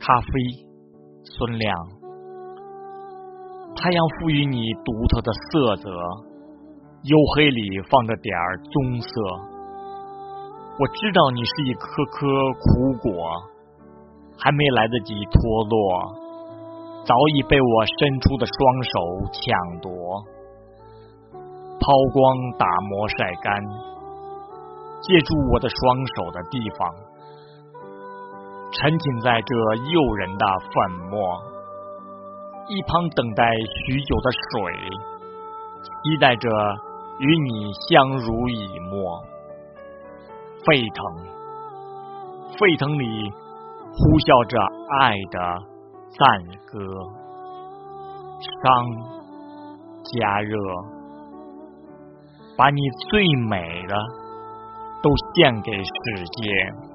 咖啡，孙亮。太阳赋予你独特的色泽，黝黑里放着点儿棕色。我知道你是一颗颗苦果，还没来得及脱落，早已被我伸出的双手抢夺。抛光打磨晒干，借助我的双手的地方，沉浸在这诱人的粉末。一旁等待许久的水，期待着与你相濡以沫。沸腾，沸腾里呼啸着爱的赞歌，伤加热，把你最美的都献给世界。